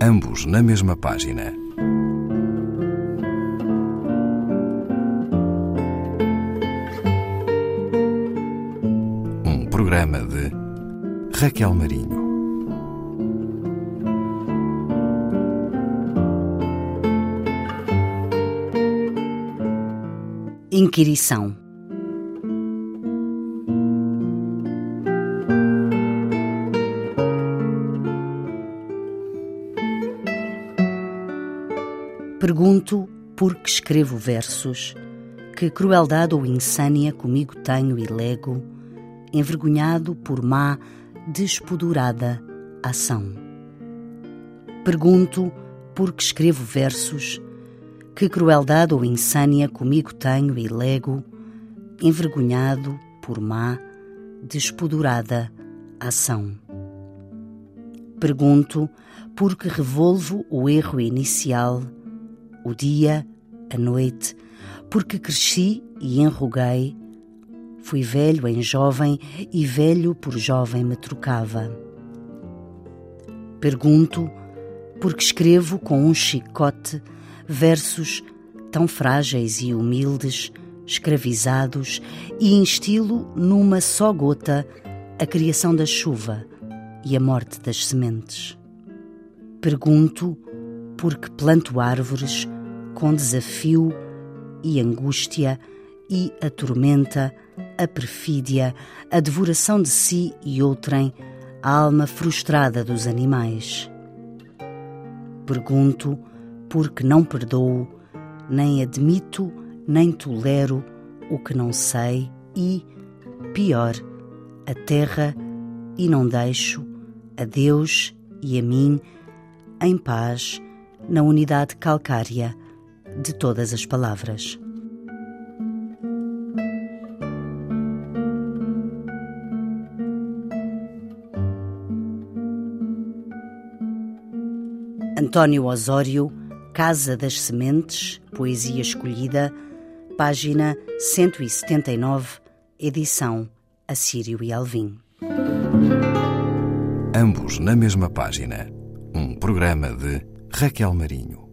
ambos na mesma página. Um programa de Raquel Marinho. Inquirição Pergunto por que escrevo versos, que crueldade ou insânia comigo tenho e lego, envergonhado por má, despodurada ação. Pergunto por que escrevo versos, que crueldade ou insânia comigo tenho e lego, envergonhado por má, despodurada ação. Pergunto por que revolvo o erro inicial o dia, a noite, porque cresci e enruguei. Fui velho em jovem e velho por jovem me trocava. Pergunto porque escrevo com um chicote versos tão frágeis e humildes, escravizados, e instilo numa só gota a criação da chuva e a morte das sementes. Pergunto porque planto árvores com desafio e angústia e a tormenta, a perfídia, a devoração de si e outrem, a alma frustrada dos animais. Pergunto porque não perdoo, nem admito, nem tolero o que não sei e, pior, a terra e não deixo a Deus e a mim em paz na unidade calcária de todas as palavras. António Osório, Casa das Sementes, Poesia Escolhida, página 179, edição Assírio e Alvim. Ambos na mesma página. Um programa de Raquel Marinho.